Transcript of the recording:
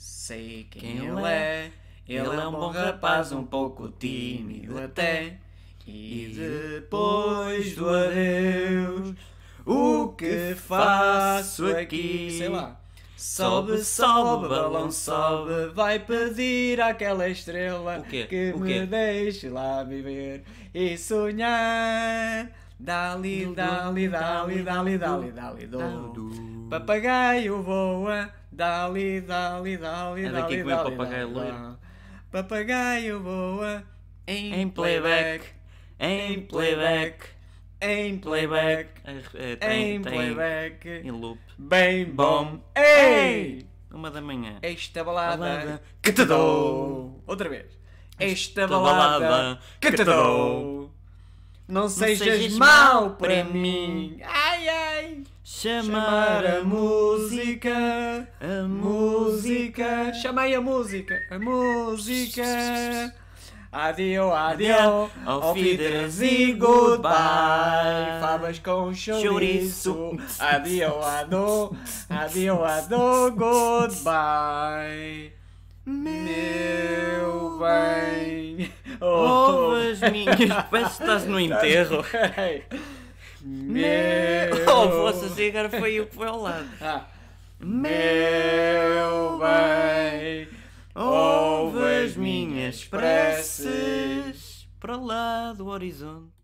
sei quem, Quem ele ele é. Ele é um bom rapaz, um pouco tímido até. E depois do adeus, o que faço aqui? Sei lá. Sobe, sobe, balão sobe, vai pedir àquela estrela que me deixe lá viver e sonhar. Dali, dali, dali, dali, dali, dali, do. Papagaio voa, dali, dali, dali, É dali, daqui que vem o dali, papagaio dali, loiro. dali. Papagaio voa em, Em playback. Em playback. em playback, É, é, tem, em playback, em loop. bem bom. Ei! Uma da manhã. Esta balada Balada que te dou. Outra vez. Esta Esta balada balada que te dou. Não sejas sejas mau mau para para mim. Ai, ai. Chamar a música. A música. Chamei a música. A música. Adio, adio. Auf Wiedersehen, goodbye. Favas com chouriço. Adio, adio. Adio, adio, goodbye. Meu bem. Ouve as minhas. Estás no enterro. Meu. Oh, assim, agora foi o que foi ao lado. Ah. Meu bem, Ouve as minhas preces para lá do horizonte.